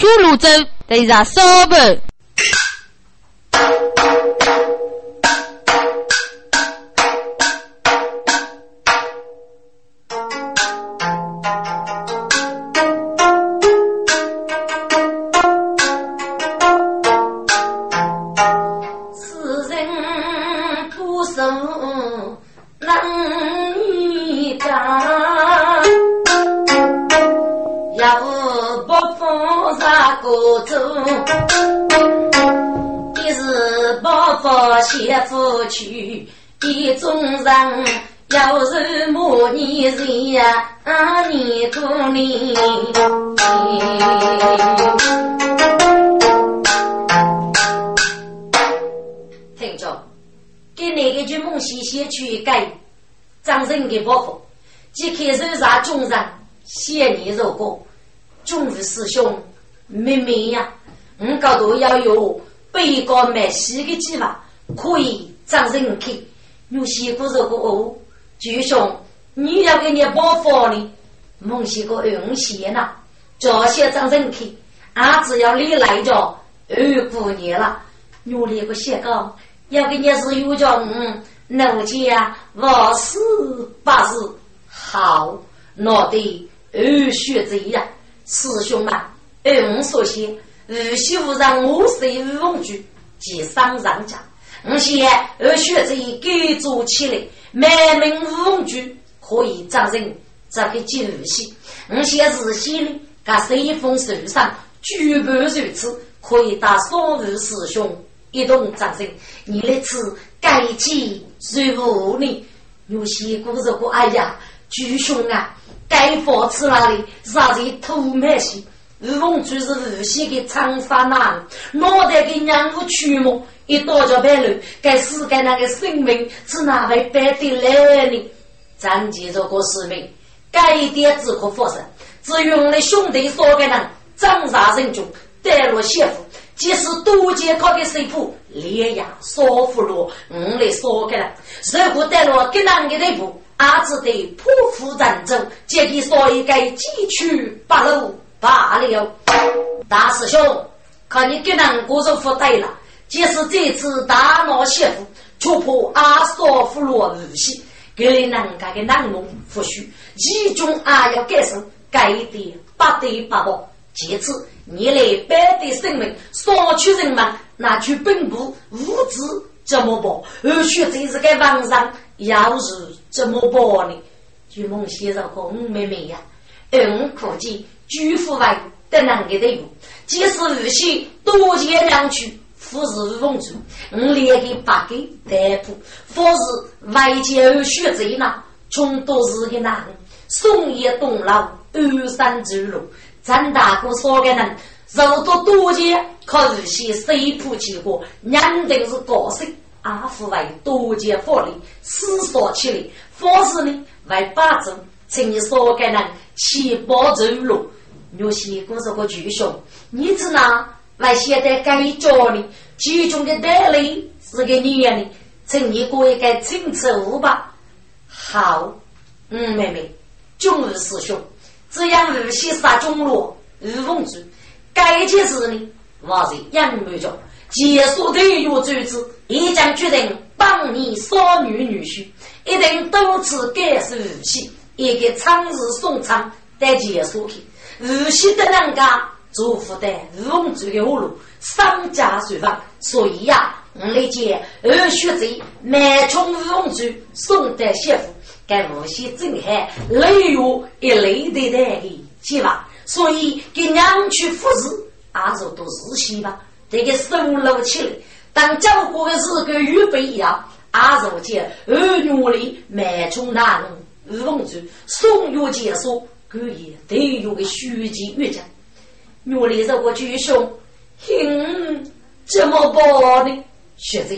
出泸州，得上烧饭。背高买西的计划。可以张人看，有些个如果哦，就兄，你要给你包房呢，梦些个用钱呐，这些张人看，俺只要你来着二姑娘了，我那个写个要给你是有叫嗯，奴家我是八是好，拿的二学子呀，师兄们，按我所写，无锡无让我随五凤举，即上上家。我先二学这一改造起来，满门武举可以掌人这个九戏。我先日先呢，给随风受伤，举步如此，可以打三位师兄一同掌人。你那次改起如何呢？有些故事过，哎呀，巨兄啊，该放吃哪里？啥子土满戏？吴凤就是无锡的长沙男，脑袋给娘夫驱魔，一刀就白了。该死该那个生命是哪位白的来呢？咱记着个使命，该一点只可发生。只用了兄弟所给人，长沙人中，带落媳妇，即使多见靠的水铺，连夜烧俘虏，我来烧给人。如果带落给人的地步，阿只得破釜沉舟，借给烧一个几曲八路。罢了，大师兄，看你给人过着福对了。即使这次大闹媳妇，却破阿嫂夫罗日系，给你人家的难弄夫婿，其中还要改生，改的不得不报。其次，你来百的生命，少取人们拿去本部物资怎么报？而且这是个网上，要是怎么报呢？据梦先生和五妹妹呀，嗯，可见。居父外得难的队伍，即使无锡多见两区，富士风族，我连给八个逮捕，或是外界有血贼呢，穷都是个男人，松叶东老二三之路，张大哥说个人，肉多多见，靠无锡水铺起过，认定是高手，阿父为多见法力，思索起来，或是呢为八州，请你说个人七八走路。有些故事个巨凶，你只拿来现在改教呢？其中的道理是个女人的，请你过一个清楚吧。好，嗯，妹妹，中日师兄，只要无锡杀中路日凤珠，该件事呢，我是杨梅家结束的约组织，已将决定帮你少女女婿，一定多次改是无锡，一个长日送场带结束去。无锡的人家祝福的龙族的葫芦，商家随房，所以呀，我来见二学贼满冲龙族送的媳妇，该无锡震撼雷雨一雷的那个计划，所以给娘去服侍，阿是都日西吧，这个收入起来，当交过的是跟预备一样，阿是见二月里满冲南龙族送月结束。故意得有个虚惊越讲，原来这个巨凶，哼，怎么办呢？学子，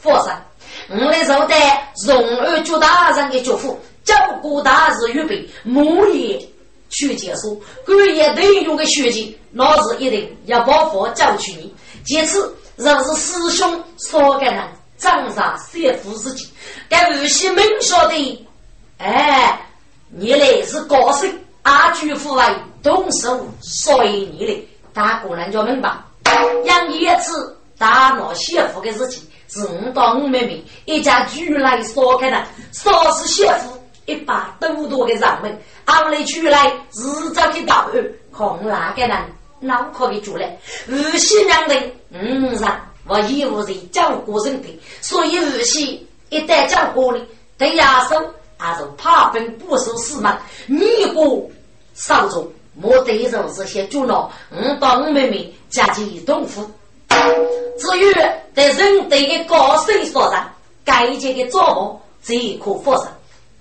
佛山，我来受带荣二局大人的嘱咐，照顾大事预备，木业去结束。故意得有个虚惊，那是一定要把佛教取你。其次，若是师兄所干人，长上三夫自己，该无锡门晓得，哎，你来是高僧。阿居父为动手，所以你的大姑娘就明白，养一次大闹媳妇的事情，是我当我妹妹一家聚来说开的，说是媳妇一把多多的上门，俺们出来日早的到案，看哪个人脑壳的主来，无锡娘的嗯上。我义务人照顾人的，所以儿媳一旦照顾了，对牙手还是怕分不守死嘛。你过少做，莫对着这些主脑，我当我妹妹家境痛苦。至于对人对的高手所上，该节的做法最可发生。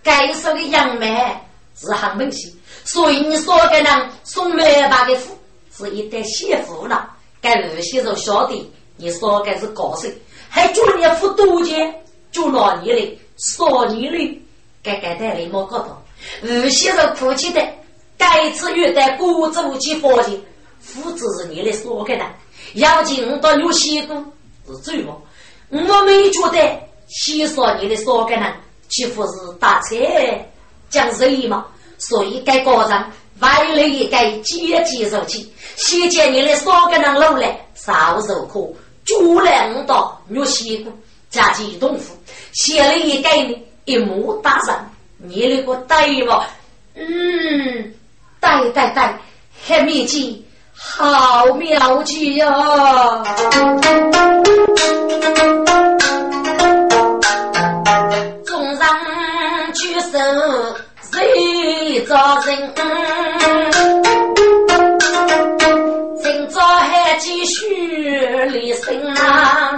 该说的杨梅是很明显，所以你说给人送梅把的福是一代媳妇了。该儿媳就晓得。你说该是高手，还叫你付多钱？就拿你的，少你的，该该带来莫搞到。有些人哭泣的，该次遇到古走去发现，父子是你的说给的，要进到有西都是最么？我没觉得西说你的说给呢，几乎是打车讲生意嘛？所以该高上外来一该接接受起，先见你的说给人路来，少受苦。竹篮刀，玉西骨，加几东府，写了一概呢，一目大人，你那个呆嘛？嗯，呆呆呆，黑面鸡，好妙计哟！众人举手，谁招人？继续离生啊！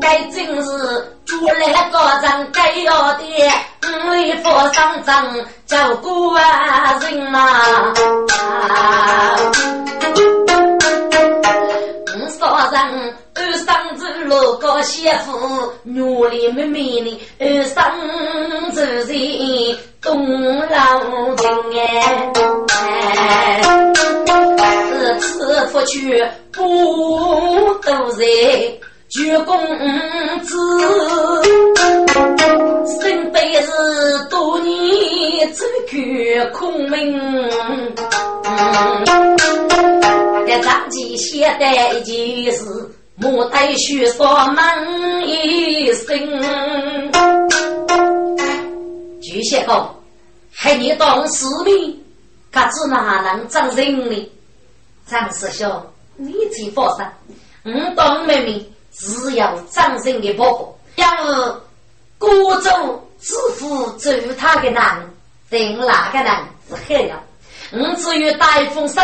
该真是我来个人该要的，为佛上阵照顾人嘛。我说人二三子六个媳妇，努力妹妹的二三子人东老人哎。是此夫去不都在举公子，生辈是多年走去空门。这张记写的一件事，莫待须说满一生。巨蟹公，还你当市民，可知哪能长人呢？张师兄，你最放心，我当妹妹只要张生的保护，要是孤舟自负走他的难，等哪个人是黑了？我只有大风声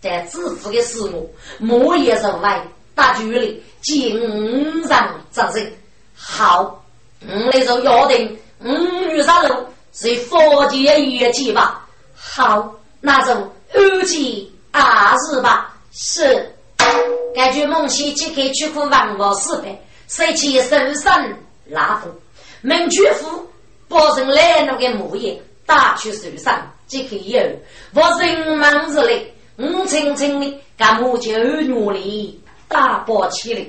在自负的事物，莫也是外大距离经常张生。好，我那就约定，五月三路是佛节月节吧？好，那就二七。啊，是吧？是。根据孟西即刻去赴王王四百，随其身上拉夫，门居夫包成来那个木叶，打去手上即可有。我人忙日嘞，我轻轻的干木就努力打包起来。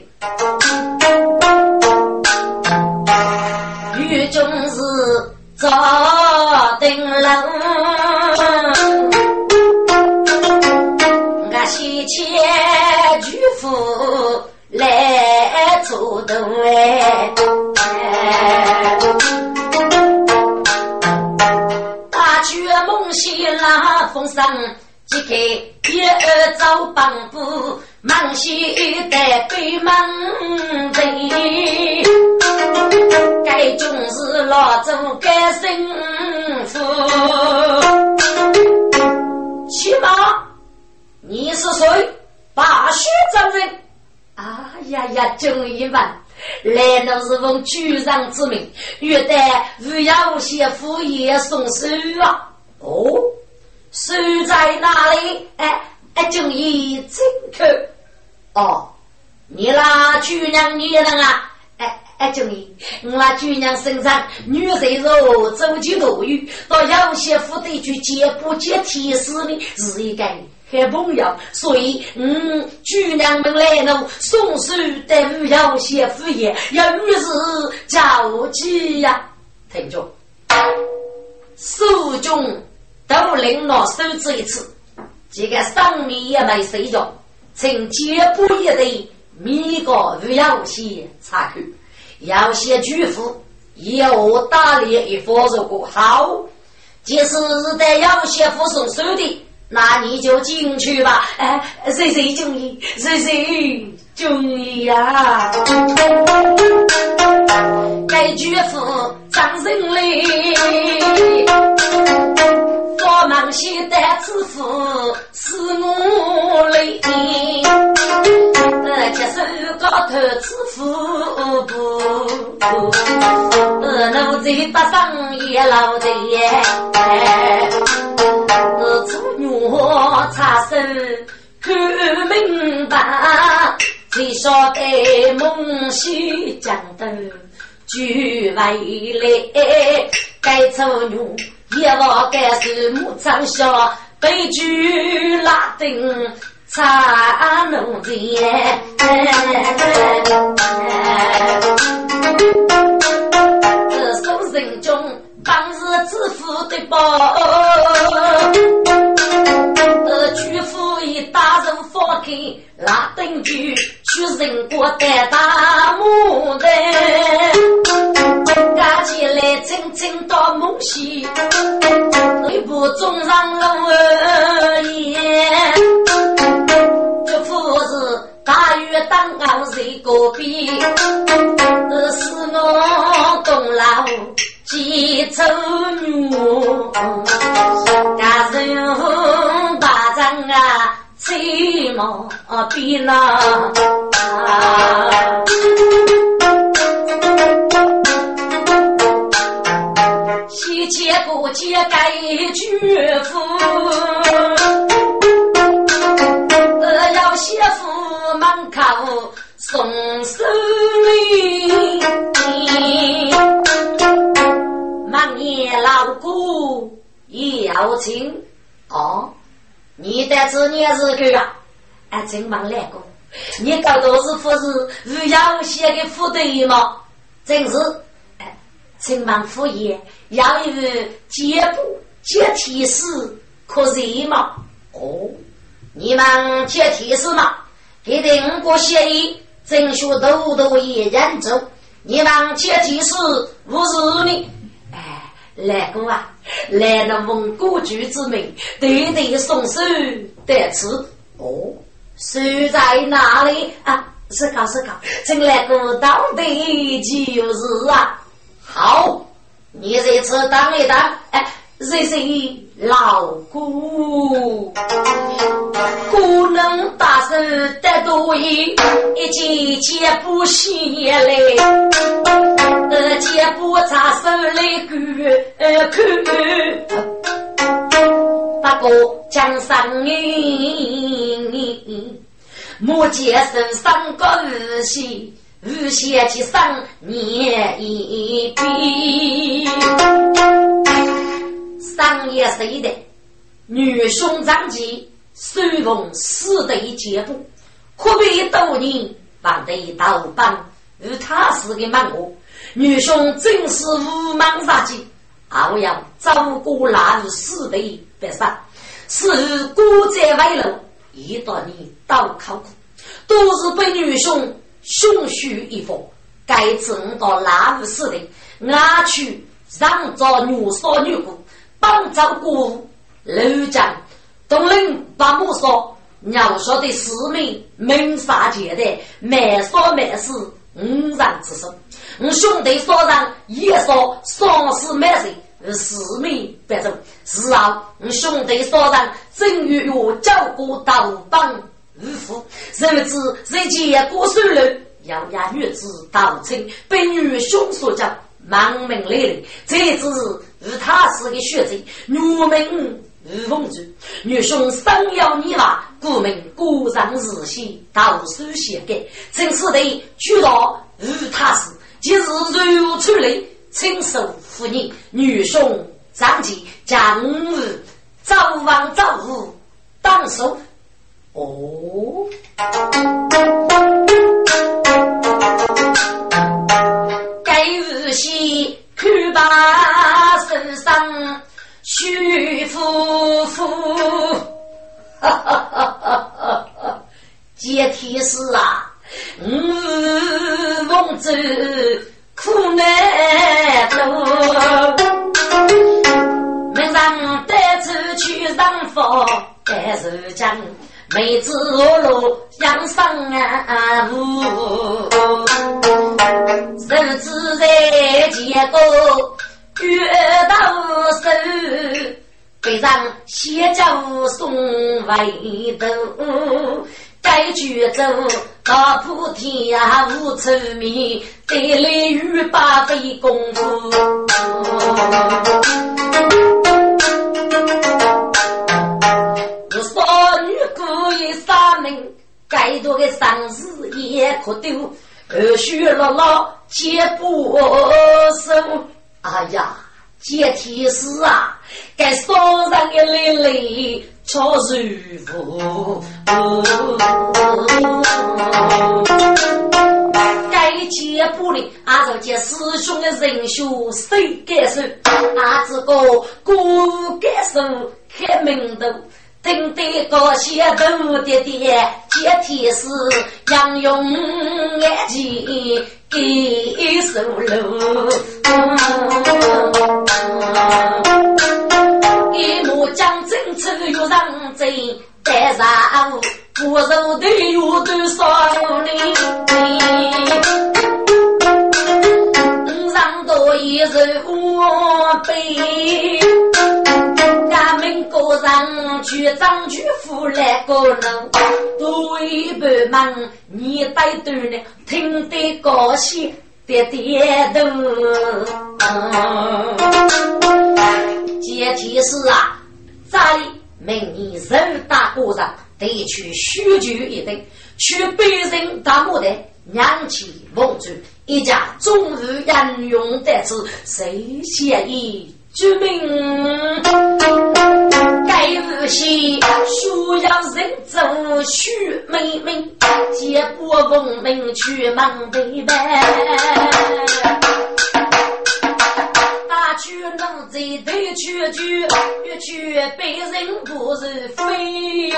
雨中是早灯笼。西迁哎，大举梦西拉风声，即刻一二走帮布，忙西带北门人，该种是老祖该幸福，起码。你是谁？大雪真人！哎呀呀，终于完，来都是奉主上之命，约待如要些副业送书啊！哦，书在哪里？哎哎，终于进去。哦，你那姑娘女人啊？哎哎，终于，我那姑娘身上女人肉，走进路遇，到有些副得去接不接提示呢？是一个。开朋友，所以嗯，姑娘们来了，送书等有些敷衍，要于是着急呀。听着，手中都领了手指一次，这个上面也没睡觉，趁接不一对米个不要些插去，要些巨富，要打猎一方如果好，即使是得要些附送手的，那你就进去吧。哎，谁谁中意，谁谁中意呀？该巨富张人嘞。我忙西的支付是我累，呃，接手高头支付不，呃，奴才搭上也老贼，女插手看明白，谁晓得梦西江头聚外来，该做女。一望该是木长小，悲剧拉丁差农田。这宋人中当日致富的宝，去人国的大牡丹。加起来，轻轻到梦西，一步中上路烟。这夫子大雨当俺在隔壁，是我东老几丑女，吹毛逼了。接不接该绝夫，呃，要媳妇门口送手礼，满年老姑要亲哦，你的子年是个啊，哎，真忙来过，你搞多是不是是要写的副对吗？真是。哎承忙副业，要有接部接提示，可以吗？哦，你们接提示吗？给定个协议，正学多多也认真。你们接提示不是你？哎，来个啊，来了蒙古族之名，对对送手得吃。哦，手在哪里？啊？是搞是搞，正来个到底就是啊。好，你这次当一当，哎，这是老姑，姑能大手得多一，一件件不稀来，呃，件不插手来看看，不过江上人，莫见身上个日喜。日写起上年一笔，上夜睡的女兄长记，手逢死的一节步，可悲多年放得一道帮，与他是个忙活。女兄正是无忙杀机，傲要照顾那日死的白山，是孤在外路，一到你倒考苦，都是被女兄。凶虚一方，该正到哪无死的？俺去让着女少女姑，帮着姑楼江东林把木说，娘说的市民门杀界的，没说没事，五人之身。我兄弟说人也说丧事没事，四民别走。是啊，兄弟说上正月月照顾到帮。五夫，甚至在结过手了，要押女子到村，被女兄所叫，忙命来临。这只是他是个学者，女名吴凤珠，女兄生要你娃，故名古上日写，到书写给，正是得举到吴他是，今日如出来，亲手扶你，女兄张继将日早晚早午当手。哦，该日西看把身上徐夫妇，哈接天使啊，嗯，梦走苦难多，门上带出去上佛，带手将妹子落养生啊路，手指在前头越到手。背上写着送外头，该举走大铺天无愁眠，得来与八费功夫。我少女故意杀门，该多的丧事也可丢，二叔姥姥接不收。哎呀！接天使啊，该手上的泪泪超舒服。该接不的，俺这接师兄的人血谁感受？俺这个孤感受开门头，听得高些头爹爹接天使，杨勇眼睛。一手楼，一幕将真出又让真，带上不受的又多少年，上多一人我背。个人去张举夫来个人，对不忙，你带头呢，听得高兴，点点头。接提示啊，在明年十大过上得去许久一顿，去北人大墓的娘亲奉主，一家终日应用得此，谁协议？救命！该日西需要人走许妹妹，接不奉命去忙北北。去能在头去去，越去被人不是非。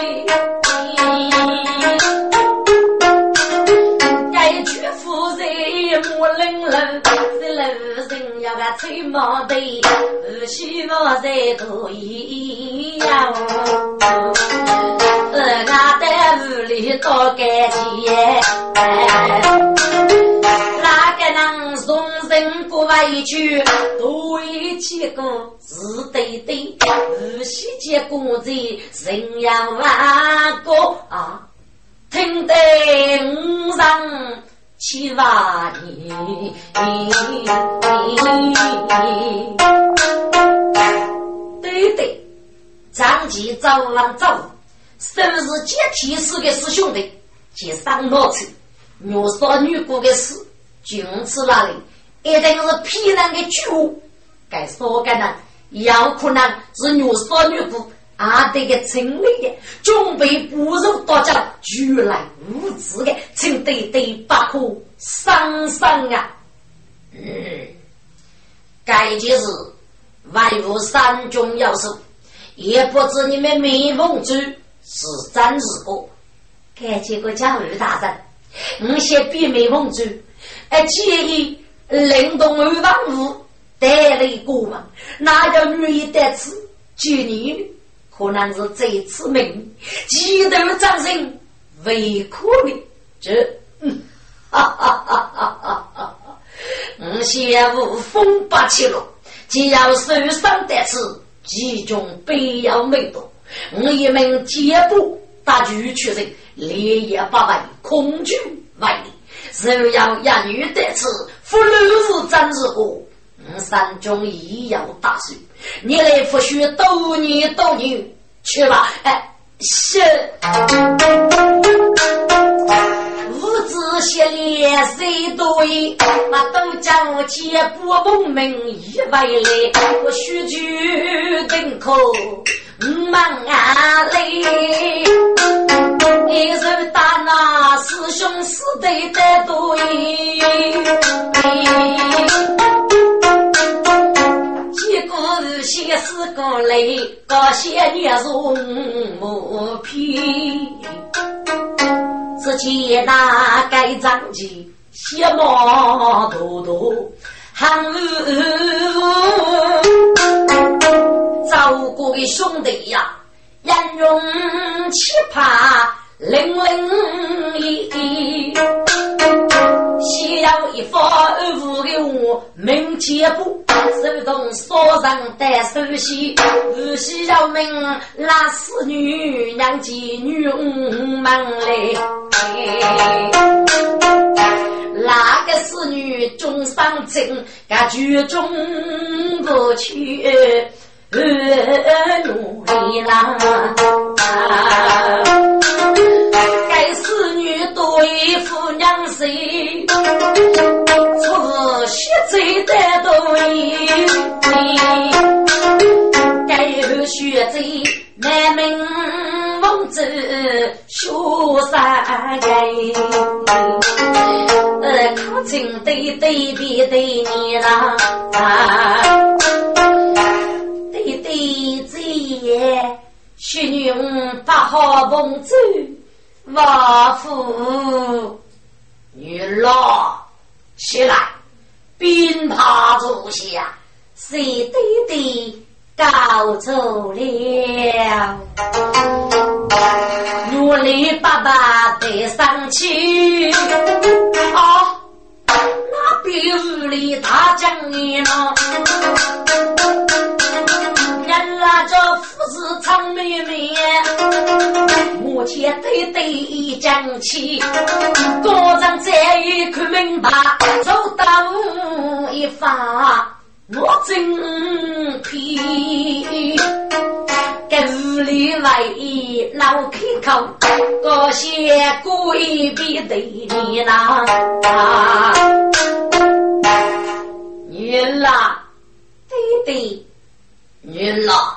该去夫人莫冷冷，这老人要个吹毛头，不希望在多一样。呃，俺在屋里多干净，人过委屈？多一几个是对对，不惜结果子，人要万个啊！听得五上七八年，对对，张继走往走，生日接天使的师兄弟，接上脑子，女少女过的事，君子那里一定是骗人的酒，该说个呢，有可能是女少女过。阿得个城里的，准备不入大家如来无知的，请对对不可伤伤啊！嗯，该件事万无三中要素，也不知你们蜜蜂主是真是假。该结个教育大人，我先比蜜蜂主，哎，建议灵动二万五带来过嘛，哪叫女一得此接你？可能是这次命，几头掌声为可的，这，哈哈哈哈哈哈！我先无风八七路，既要受伤得此，其中必要没多。我一门接步大举取人，连夜八万空军万里，若要一女得此，福禄是真是过。我三中亦要大寿。你来复学多年多年去吧，哎，是子协力谁多赢？那都将我接不奉命一外来，我须去等候忙啊嘞！一手打那师兄师弟的多赢。一个是先是个雷，高些年容木皮，只见那盖章旗，血毛多多，寒照顾的兄弟呀，颜容气派。零零一，需要一方五的我明天不手动锁上带手戏，无需要命拉死女娘妓女门来，那个侍女终伤情，感剧中不去。努力啦！该侍女对付娘婿，出血罪的对，该有血罪难明王子修三该，呃，靠近对对比对你啦。一对子也，许女八号凤州，王府女老起来，鞭炮坐下，谁对对告走了？努力爸爸得上去，啊，那边屋里他讲你了。拉着富士长妹妹，目前对对讲起，高人再一看明白，走到一发我真皮，给屋里为老开口，多谢故意比对你啦，女啦，对对。女郎，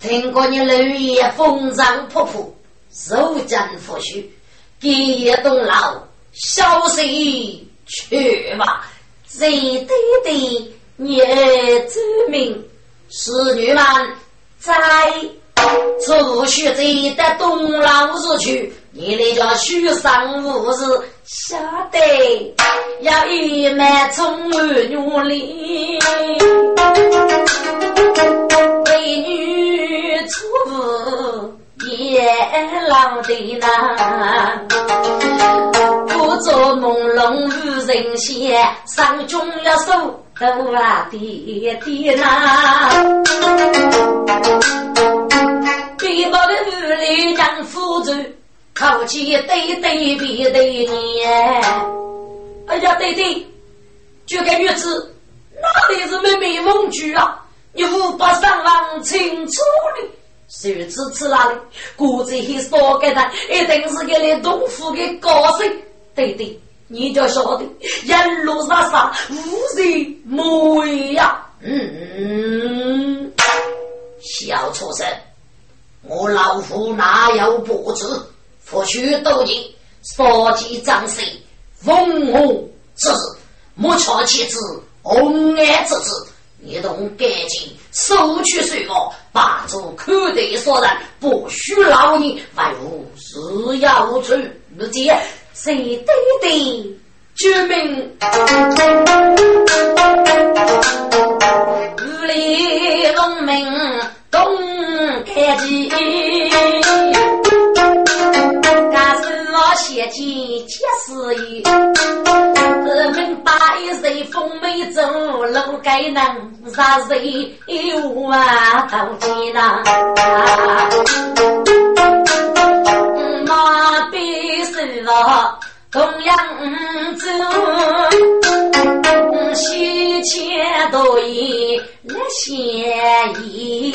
听过你六爷风尘仆仆，受尽腐朽，给一栋楼，消息去吧。谁对对，你知名，侍女们在出去这的东楼子去，你那叫许上无事，晓得要一满充满努力。美女出也老的难，不做朦胧无人线，上中要手都啊爹爹难。背包的屋里让夫子靠起对对比对你。哎呀，对对，这个女子哪里是美美梦菊啊？你无把上网清楚的，谁知此哪里？估计很少给他，一定是给你东府的高手。对对，你就晓得，一路杀杀无人莫呀。嗯，小畜生，我老夫哪有不知？夫婿斗金，杀鸡张谁？奉我之子，莫错其子，红颜之子。一同赶紧收取税额，把住口袋所人，不许劳你外务是要处。如今谁对对居民，屋里农民东开机。写进七十一，人民把一岁风美走，路该能啥岁有啊？到天同样走，西迁多一那嫌疑。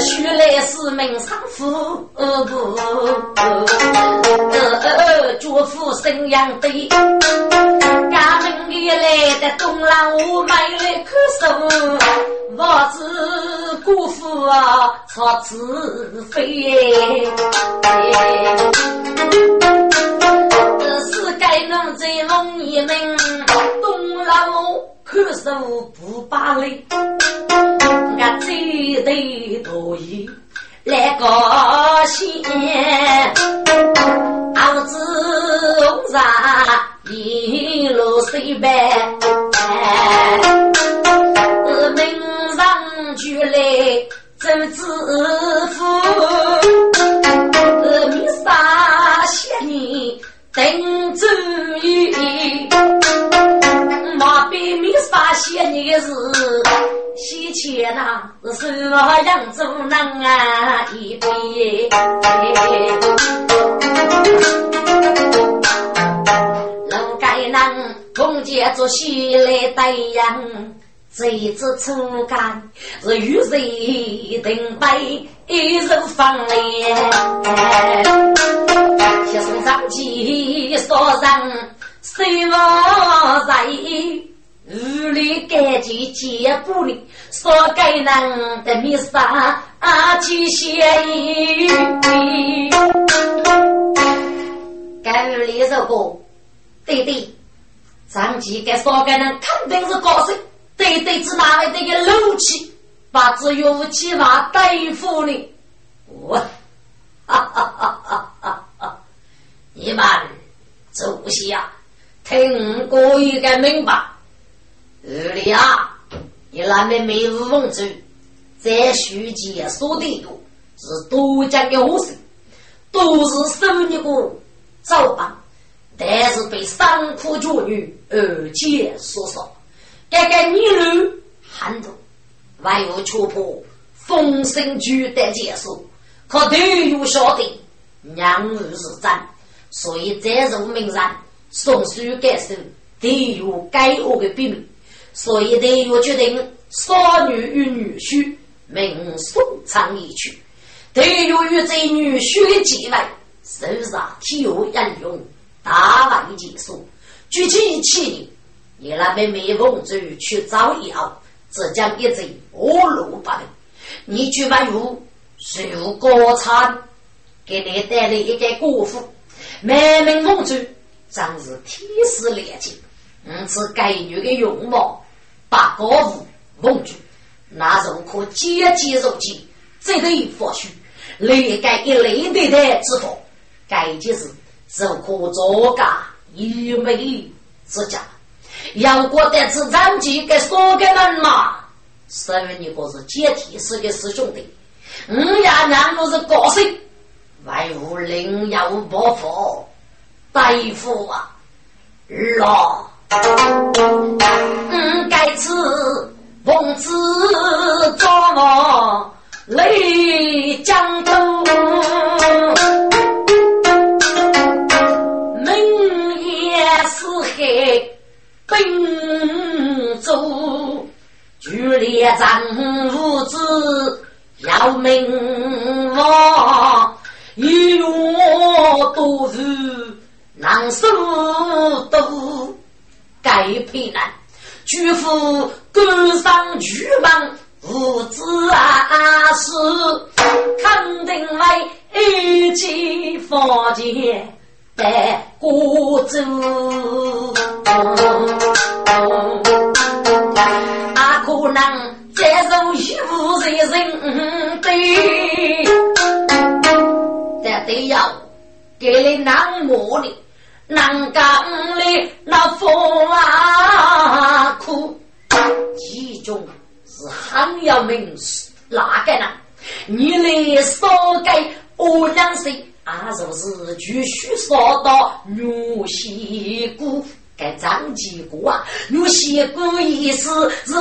须来是门上夫不，祝福生养的。家门里来的东郎，我买来看书，我子姑父啊，操子飞。是该能在龙一门东郎。看守不把力，我走得多远？来个县，儿子上一路水白，门上举来周知府，面上写你等。谢你是？事，西迁，是什么样子人啊？一杯。人该能共结来对人，这一初是与谁定杯？一人？放脸，学生上去说人什人？屋里干净洁不里，少给人的米沙啊去写意。该屋里这个对对，长期给少给人肯定是高手，对对是哪位这个怒气，把只有武器把对付你。我哈哈哈哈哈哈！你们主席啊，听过一个明白。二里啊，你那边没五凤州，在书记说的多，是多讲的话事，都是收你个早班，但是被伤苦绝女而且所杀，这个女人很多，万物戳破风声俱得结束，可都有晓得娘儿是真，所以在入名上送书感受，都有该恶的秘密。所以，队员决定少女与女婿命送长离去。队员与这女婿的继位，手上体无英勇，大万结束。举起一起，你那妹妹凤州去找药，只将一贼恶路不明。你去万物受过餐，给你带来一个国父。妹妹凤州真是天时良机，嗯，是该女的容貌。把高武蒙住，那种可接接入进，这对佛须，来盖一类的的之法，该就是就可作个一美之家。要过得是长期给说给门嘛，身为你个是接替式的师兄弟，五爷娘我是高兴，外无另有伯父大夫啊，老。举夫该张继国啊，牛西谷意思是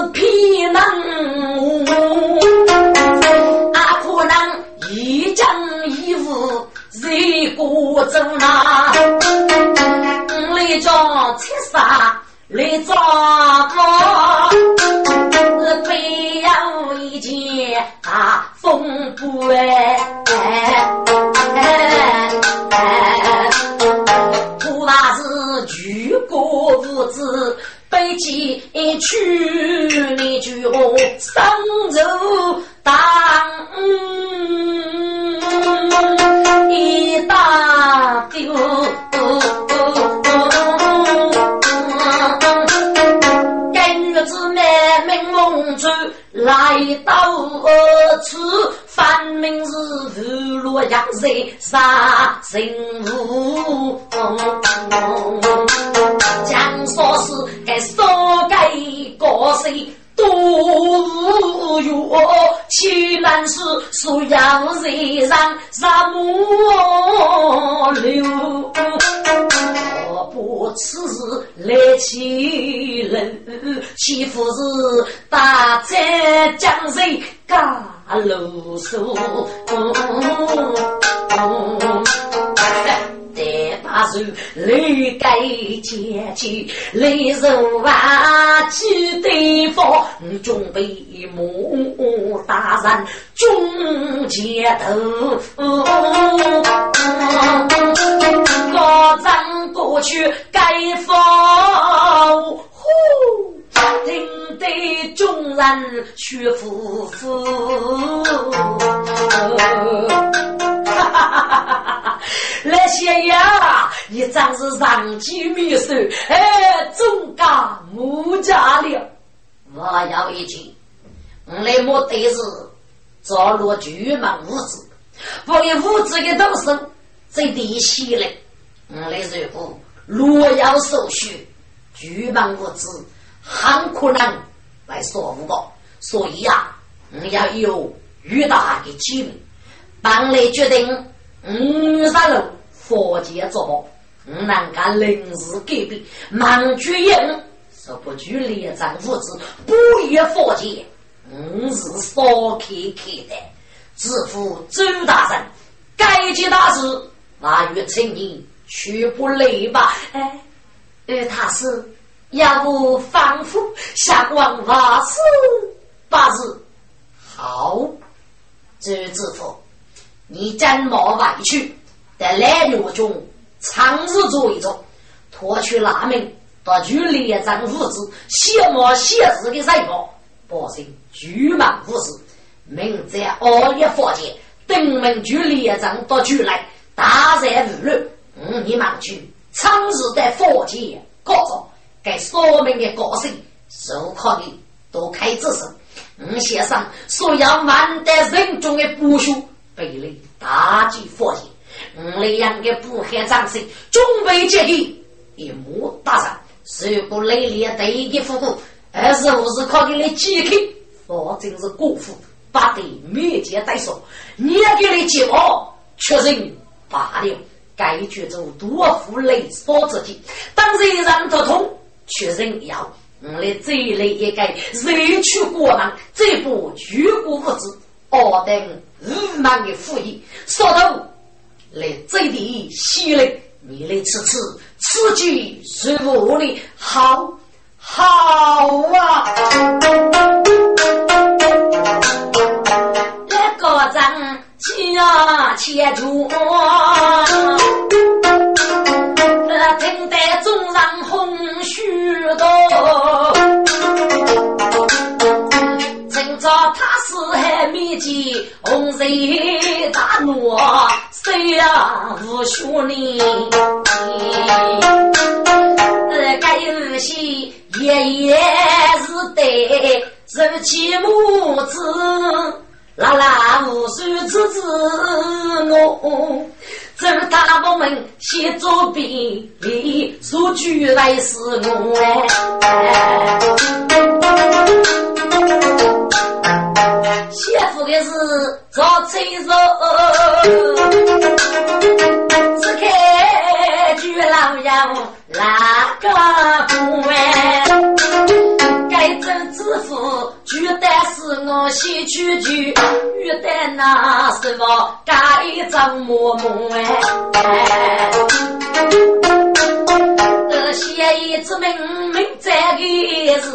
丢，该女子美名梦中来到此，分明是日落阳山杀人物。讲说是该少该高谁？多月，岂难是属阳人上沙漠流？不此来欺人，岂不是大战江水干？露宿。大树泪盖千秋，泪如万几对方，准备母大人中街头，高张过去盖房，呼，听得众人屈服服，哈哈哈哈哈！那些呀，一张是上级秘书，哎，总干木家了。我要一句，我来目的是着落巨门物资，不给物资的动手，这地稀嘞。我来如果若要手续，巨门物资很可能来说不过，所以呀，我要有巨大的机密，帮你决定。五三六佛界作保，五难干临时改变，忙绝应，说不拘连长物资，不也佛界，五是少开开的，致富周大人，该件大事，那月请你去不累吧？哎，呃，他是要不反复下官法师八字，好，周知府。你真莫委屈，在来月中长日做一做，脱去拉命，夺取连长物资，写毛写字的人报，保证巨满无事。明在二月发节，登门举连长夺取来，大战无乱。嗯，你忙去长日的佛节告状，给说明的高兴，受考的都开知识。嗯，先生说要万代人中的不朽。被雷大举发现，五雷阳的不害长生，准备接替一幕大战。如果雷烈对一复古，而是不是靠你来击开，我真是过负，把对面前带手，你也给你接报，确认罢了。该决州多负雷所自己，当然让得通，确认要我们这一类也该人去过门，这步举国不知，我等。五万的富裕，说到来这里洗嘞，你来吃吃，吃鸡是我的好好啊！来个张家切主，听得众人哄许多，红色大怒，谁呀无数年？这该有些爷爷是对，手起母子，拉拉无数子子我。这大伯们先做兵，说句来是我。做催肉，只看巨老杨哪个不哎？该走支付，绝对是我先去去，绝对那什么该张默默哎。这协议之明明在的是。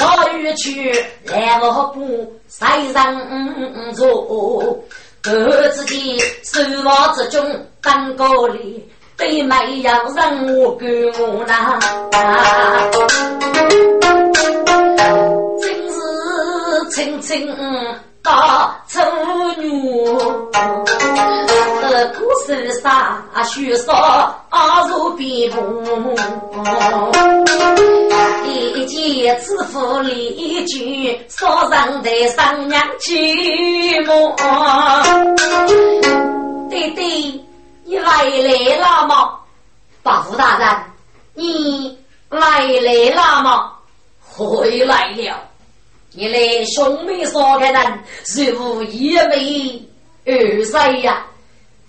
我欲去来我不谁人做？各自己守望之中当高里，对没有人我管我呐。今日清清大丑女，这故事上许说阿如比不。一见知府李举，少人的上娘寂寞。弟弟，你回来了吗？八府大人，你回来了吗？回来了。你来兄妹三个人，是无一位二岁呀？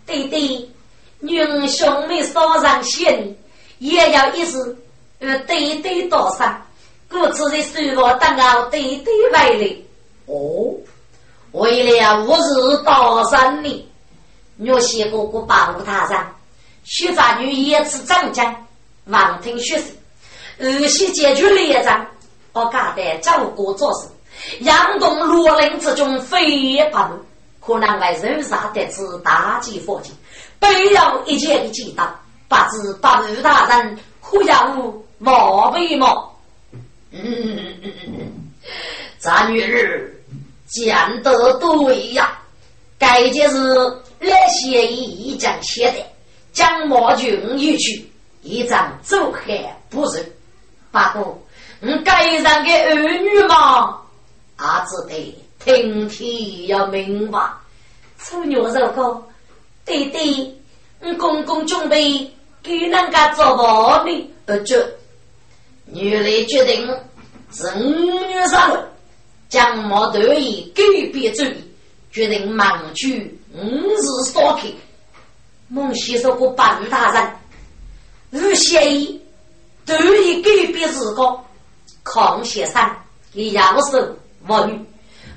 弟弟，女兄妹三人心，也要一时。呃，对对多少？故此的生活等我对对回来。哦，为了吾日多生哩，若西哥哥保护他人，徐杂女也是长将，望听学声，儿媳解决了一仗，我家的照顾做事，杨东罗林之中非不能，可能为人杀得知大吉佛经，必要一切的祈祷，不知八路大人可有毛病吗？嗯嗯嗯嗯嗯，咱女儿。讲得对呀，该件是来协议一将写的，将毛军一去，一张走海不是？八哥，你该上给儿女吗？啊，只得听天要明白。丑女肉哥，弟弟，你公公准备给人家做房的，而这女的决定是五女上了。将毛得意改变主意，决定忙去五日烧开。孟先生过八路大人，吴先义得意改变自个，康先生给杨守王女，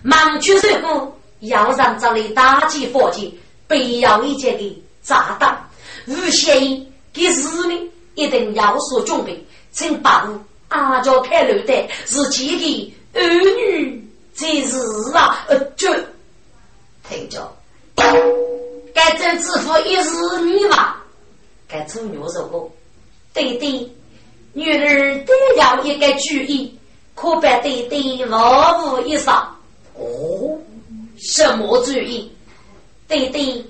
忙去这个要让这里打击伙计，必要一件的炸弹。吴先义给市民一定要所准备，请把握阿娇开路的是几个儿女。这是啊，呃，就听着，该走支付一是你嘛？该做牛肉锅，对对，女儿都要一个主意，可别对对万无一失。哦，什么主意？对对，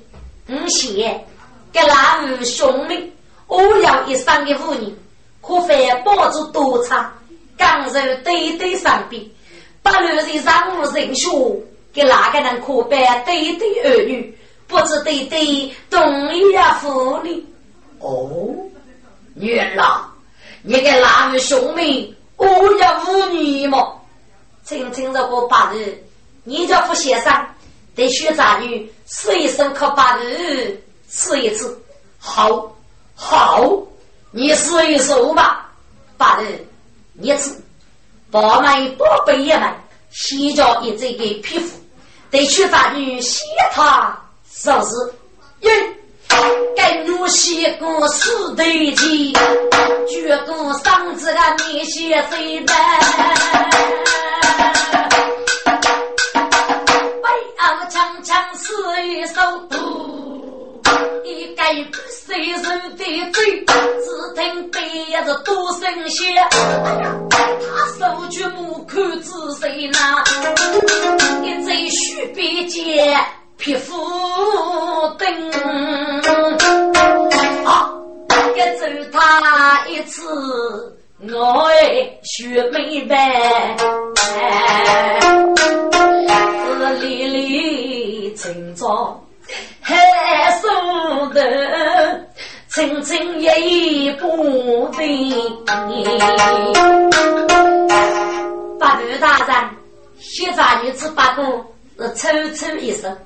五贤，给那五兄妹，我要一生的妇女，可非抱着多差，刚柔对对上边。八路人上无人学，给哪个人可别对对儿女？不知对对同意啊妇女？哦，女儿啦，你给哪位兄妹我要妇女么？听听这个八日，你叫不先生，得学杂女试一试，可八日试一次。好，好，你试一试吧，八日一次。宝妹宝贝也们，洗脚一这个皮肤，得去妇女洗他是不是？跟我洗过四对鸡，绝过嗓子个你些谁的？背后强强是一手。一该不谁人的嘴，只听别人多声响。他手举木口指谁呢？一嘴须别见皮肤灯。啊，一走他一次，我爱学妹白，是里里清早。海苏的，轻轻一步步八路大人，现在女子八个是抽抽一声，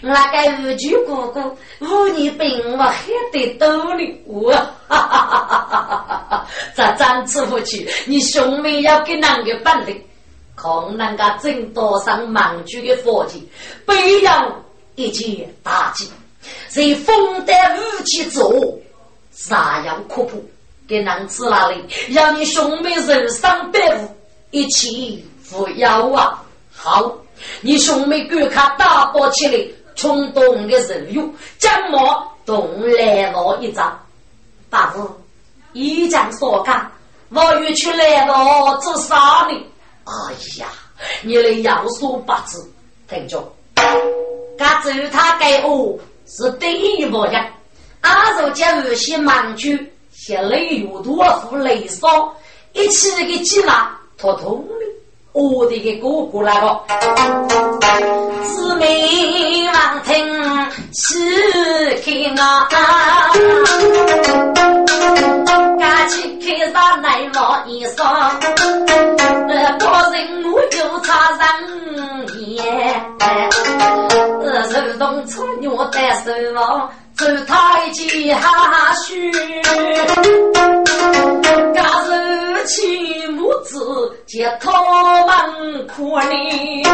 那个五舅哥哥，五年兵我还得多呢，我哈哈哈哈哈哈！这张子不去，你兄妹要给哪个办的？看那个挣多少忙居的伙计，不要。一件大吉，在风带武器做，啥样可怖？给男子那里，让你兄妹人伤百物，一起扶腰啊！好，你兄妹赶快打包起来，冲动的人用将毛动来了一张。大夫，一将所干，我欲去来了自杀呢。哎呀，你的要说八字，听着。他走他给我是第一模样，阿叔将有些忙去，像雷有多副雷霜，一起个鸡娃脱通的，我的个哥哥那个，姊妹望听起看啊，赶紧开上来望一双，呃，高人我就差人也。手动搓牛的手王，走太极哈虚，家手起母子接讨门苦哩，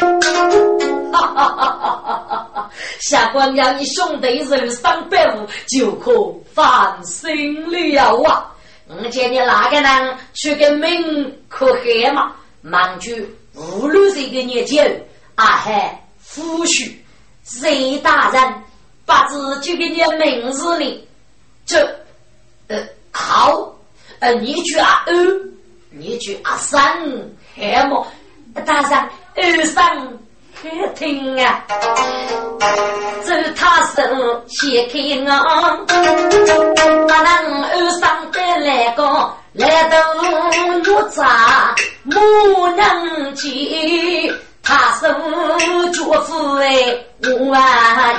下官要你兄弟人三百五，就可翻身了啊！我见你哪个人去个名可黑嘛？忙去五六岁的年纪，啊还夫婿，谁大人不知就给你名字呢？这呃好，呃你去啊二，你去啊三，还么？大人二三。听啊，走他手先开我，把那二上的来个来到木扎木能接，他手祝福哎我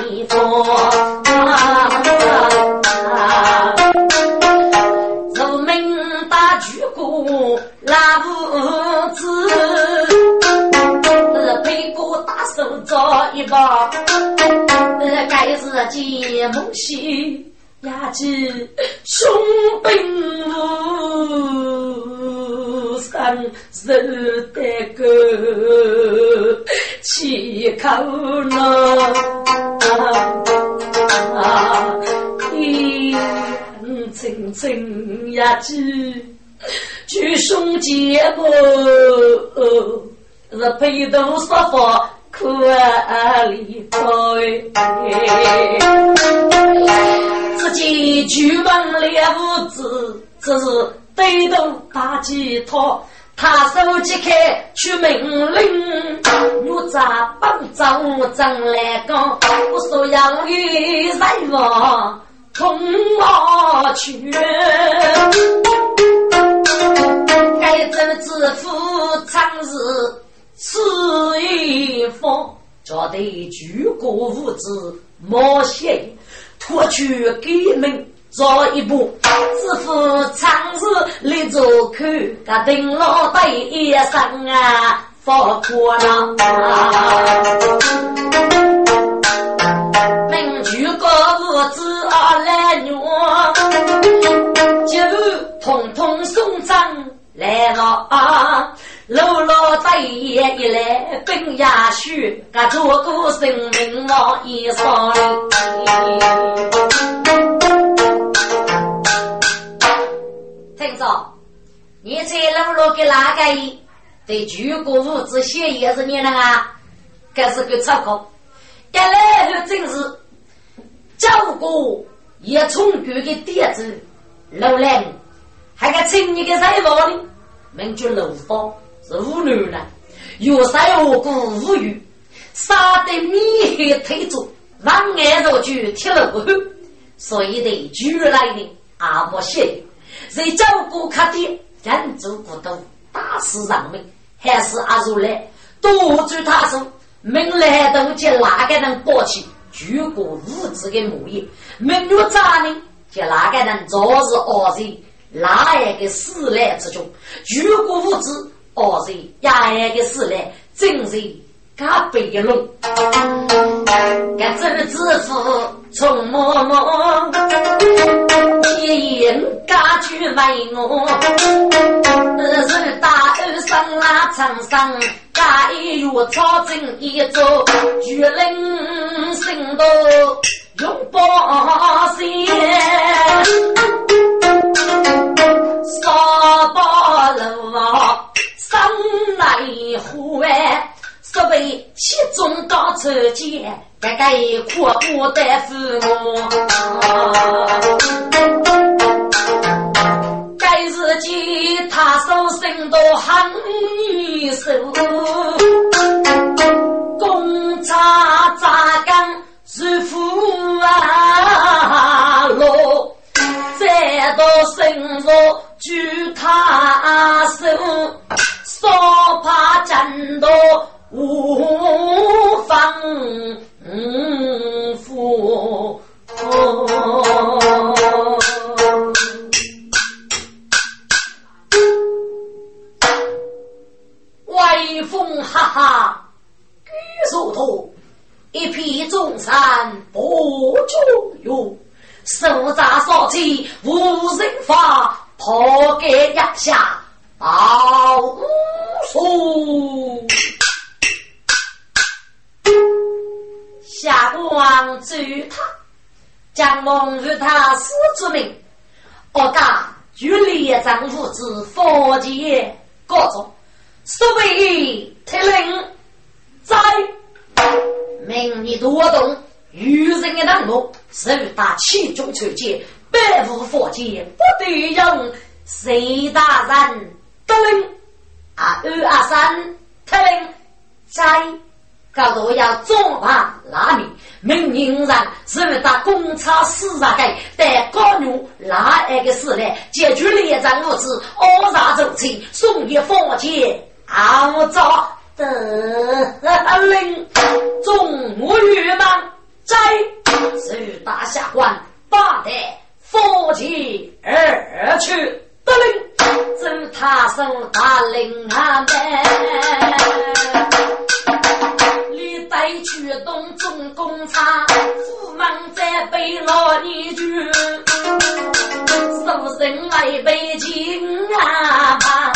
一方，一把，那该是结梦戏，压起胸兵无三手的个气口呢，一层层压起，举胸结不。是陪读说法苦啊里头，只见举完了屋子，只是对头打吉他，他手机开出命令，我咋帮着张来讲，我说要与人王同我去，该怎支付长日？此一方，叫得举国无知冒险，脱去革命早一步，只负长日立足口，他顶老对一生啊，发过了。民举国无知啊来乱，就统统送葬来了啊。老老大爷一来奔下去，俺做个生命往一上。听着，你在老老给哪个？对举国物资协议是你那啊？这是个错误。该来后真是照顾也充足的点子，老人还该请你个财宝呢？名叫楼房。是无能呢，有山无谷无鱼，杀得米黑推足，让爱若就铁了后，所以得举来的阿不谢，谁照顾他的人做不到，大事让命，还是阿如来多助他手，命来都叫哪个人抱起，举国无知的模样，命若咋呢？叫哪个人早日恶人，哪一个死来之中，举国无知。二是压压的事来，真是加倍的弄。该这个支付从默默，一言家去为我。二是大二上拉长上，加一月操正一做，巨人心多永不息。沙巴楼啊！生来虎哎，所谓七中高车间，该该阔阔的父母。该日记他手生多狠女手，求见，百无佛界不得用，谁大人得令？啊二阿三特令，在。搞得要中华拉面，明人人是打公差四十个，但高牛哪一个时代解决连战物资，二杀走起，送一方钱，好早的令中无语吗？在是大下官八代佛前而去，得令走他手大令啊们。带去东中公差，父忙在背老泥具，受人来背金啊怕，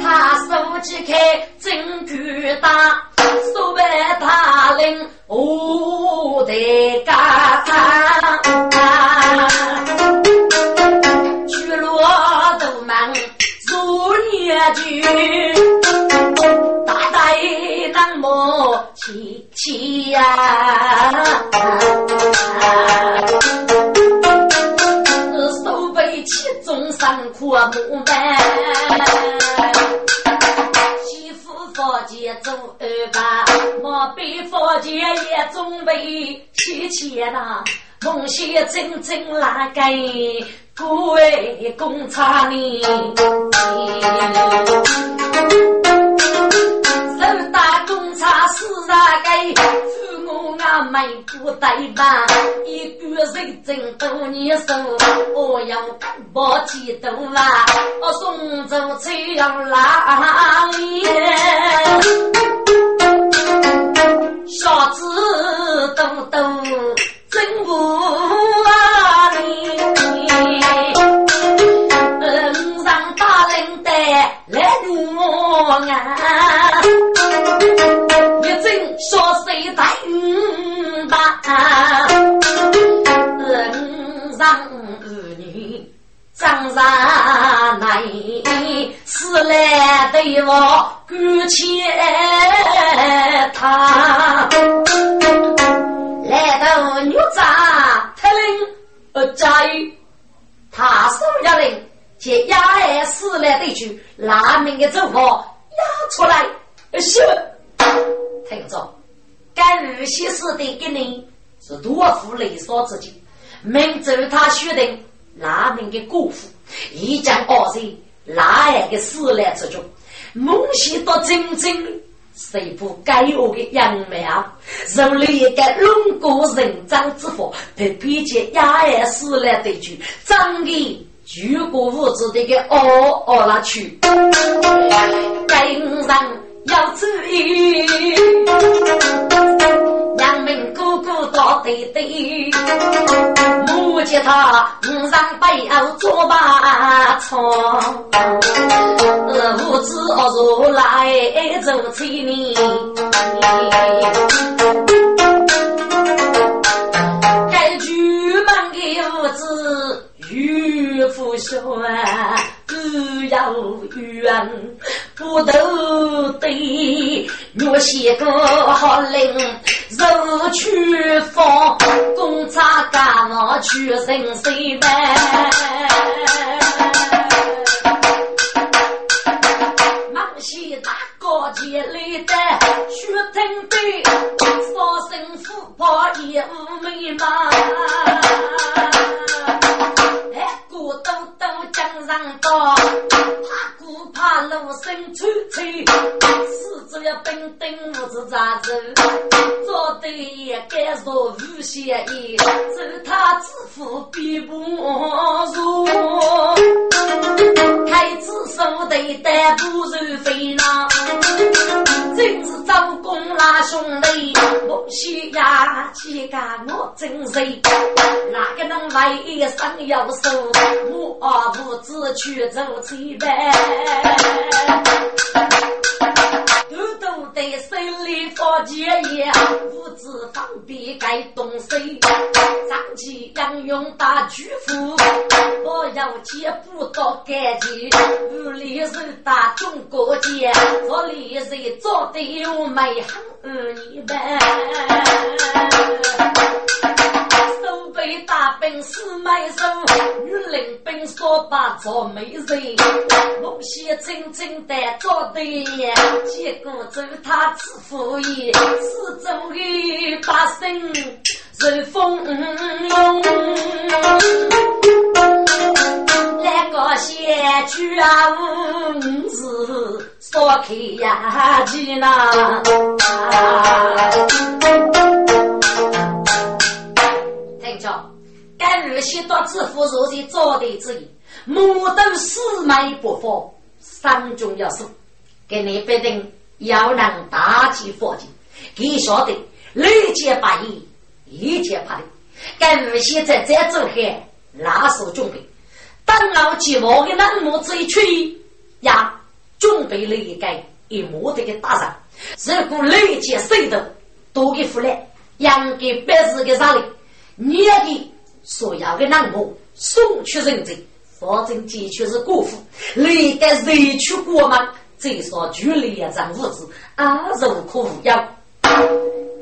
他手机开真巨大，手办他领我的，去罗都忙如年句。南无七七呀，手背七中三苦木板，媳妇佛前做二把，莫比佛前也准备七七呐，梦想真正拉给各位公差哩。手打公差四十个，父我阿妹不带吧？一个人挣多年手，我要包几多啊？我送走车要哪里？小子多多真不啊你？嗯，让大人带来我啊！说谁在五八？人上儿女长上来，死来对我感谢他。来到女扎特令而在，他手下人借压二死来对去，拿命的走法压出来，是。听着，该日西死的给你是多福雷所之己，明州他决定拿命的辜负，一将二人哪一个死来之中，梦想到真正谁不该恶的杨苗，如了一个龙骨人长之法，被逼结压二死来对局，长的举国无知的个哦哦那去，该人。要注意，娘们哥哥到对对，目见他五上背后做把床，无知恶如来做催眠，与父兄。只要冤不斗对，若写个好令，肉去放，公差干我去人谁办？忙西大高街里的血腾飞，杀生富婆也无美嘛。上高，怕苦怕路生臭臭，死者要等等不知咋走，做对也该说无邪意，走他致富必不如，开支手对带不如飞狼，真是招工拉兄弟，西呀几个我真谁，哪个能为生要手，我二不知。去走七百，多多的手里佛结也，不知方便该动手。张起杨勇大巨富，我要接不到干净。屋里是大中国结，屋里人做的又美很一般。手背大兵四埋手，女领兵说把做美人。梦想真正的做对，结果走他自负也，四周的百姓受风涌。那个先去啊，五是说开呀，去呐。该日先到致富若是早的之意，莫等四脉不发，三中要素，给你必定要能大吉佛经，给晓得累劫百亿，一劫怕的。该日先在这走开，拿手准备，等我寂寞的冷漠这一去呀，准备了一个一模的个大人，如果累劫谁的多给出来，养给百事的上来？你要给所要的难过送去人间，反正的确是辜负，你该谁去过吗？最少距离一张物资，啊，如可无要。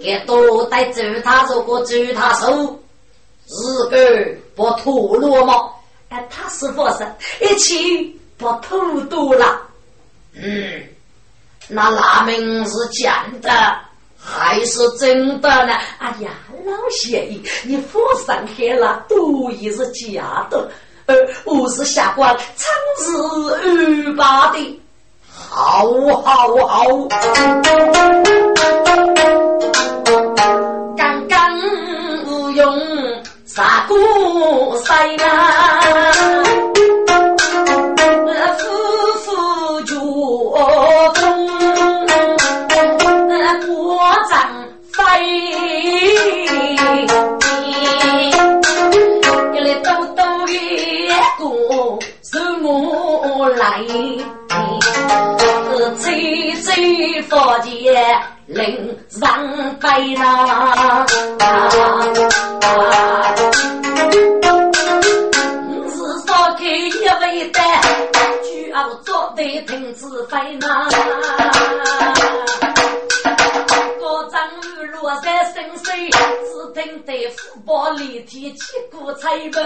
给多带走他如果走他手，日个不吐露吗？哎，他是不是一起不吐多了？嗯，那那名是假的。还是真的呢？哎呀，老邪医，你佛上黑了，毒也是假的，呃，我是下官长日预拔的，好，好，好，刚刚无用杀过塞啊。佛界灵上白啦，是烧开一位的，举傲做的停止飞呐。高张雨落在深水，只听得虎豹立体击鼓吹门。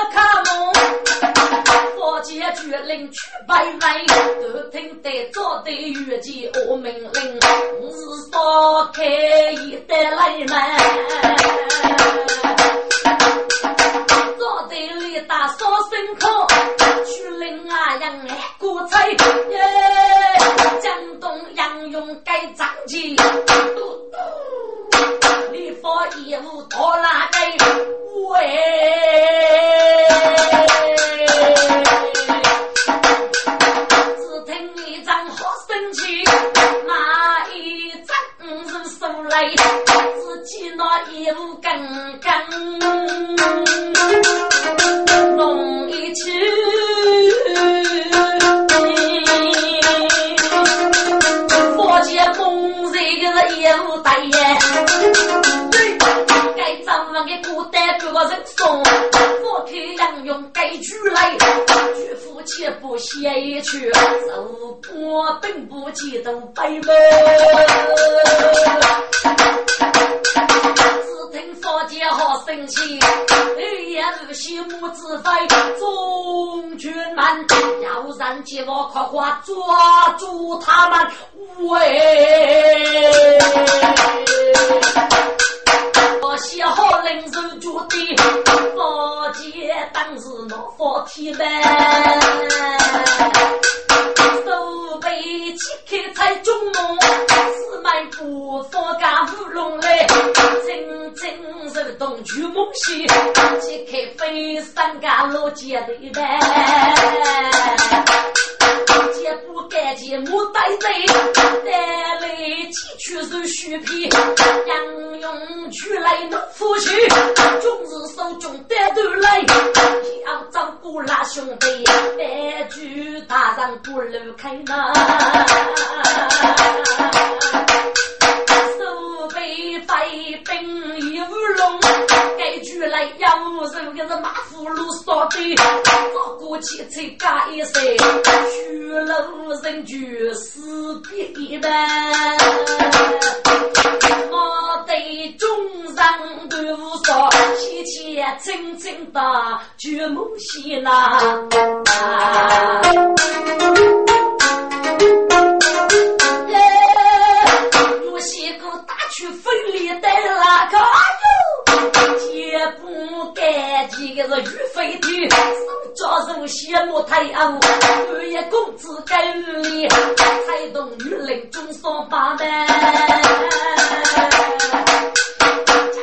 八大令破卡门，佛界绝令去拜拜，都听得早的越界我命令，是烧开一代来门，早的里打扫牲口，去领啊让爱过菜，江东杨勇该张起。你发业务拖拉机，喂！并不激动白门。只听佛姐好生气，一言不息母子飞，中军们要让结我快快抓住他们，喂！我写好临时决定，佛姐当时拿佛天门，手背切开彩中梦，四门步佛家乌龙来，真真是动曲梦戏，切开飞三家老街的呗。姐不干净，莫带罪，带来起去收虚皮，杨勇举来弄夫婿，终日手中得头来，要照顾那兄弟，白驹大上不露开。手背飞兵一乌龙，该举来要人个是马虎路扫地，走过去才加一声，去路人就死别般。我对中上都无少，喜气清清的绝梦西呐。去分离的那个，不干净的是玉飞的，手抓手羡慕太阳，半夜公子该里，才懂女人中双八门，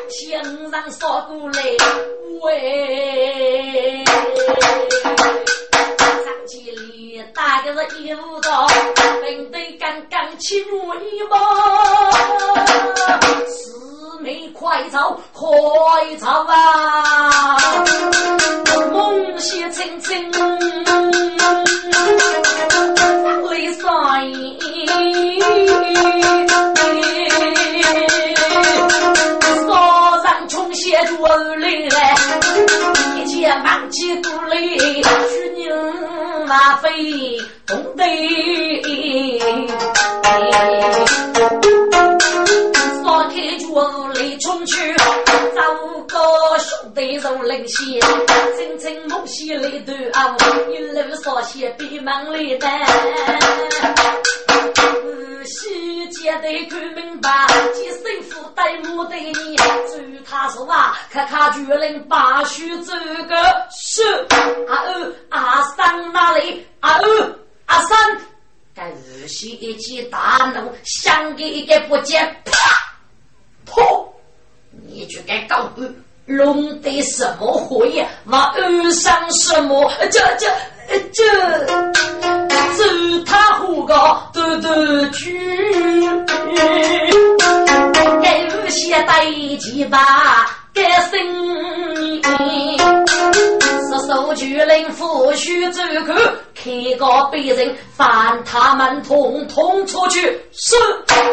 墙上扫过来喂。大个是一舞蹈，本队刚刚起入一梦，四你快走快走啊！梦醒清清，泪洒少上冲写出来，一切忙起鼓励，去牛。马飞红队，个兄弟如灵仙，清清梦溪来断，一路扫些闭门里的。西街的看明白，几身负带木的你，至于他说啊，看看巨人把须这个是阿二阿三哪里？阿二阿三，该日西一起大怒，想给一个不见，啪破！你去该搞弄得什么火呀？往二上什么？这这。这走他虎高兜兜去，该有些带几把该生意，是手举令扶须走口，开个被人犯他们统统出去，是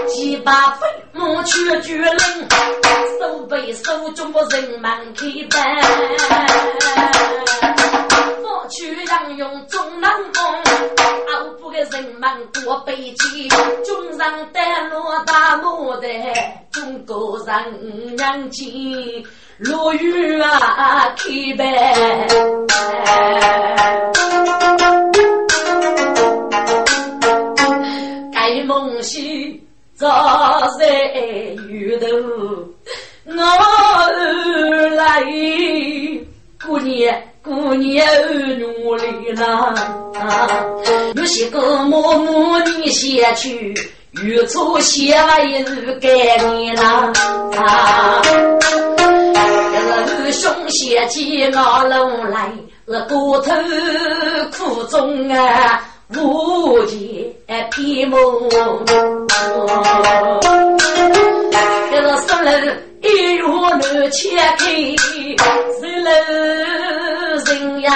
几把飞木去举令，手背手中不人们开单。去让用中南风，熬不个人们过北京，中上丹落大漠的中国人娘亲，落雨啊开白，西早在雨头，我来过年。姑娘努力了，有些个默默你先去，远处写了一日概念了。这个兄写起我楼来，我骨头苦中啊无解皮梦。这个三楼一月难切开，四楼人仰。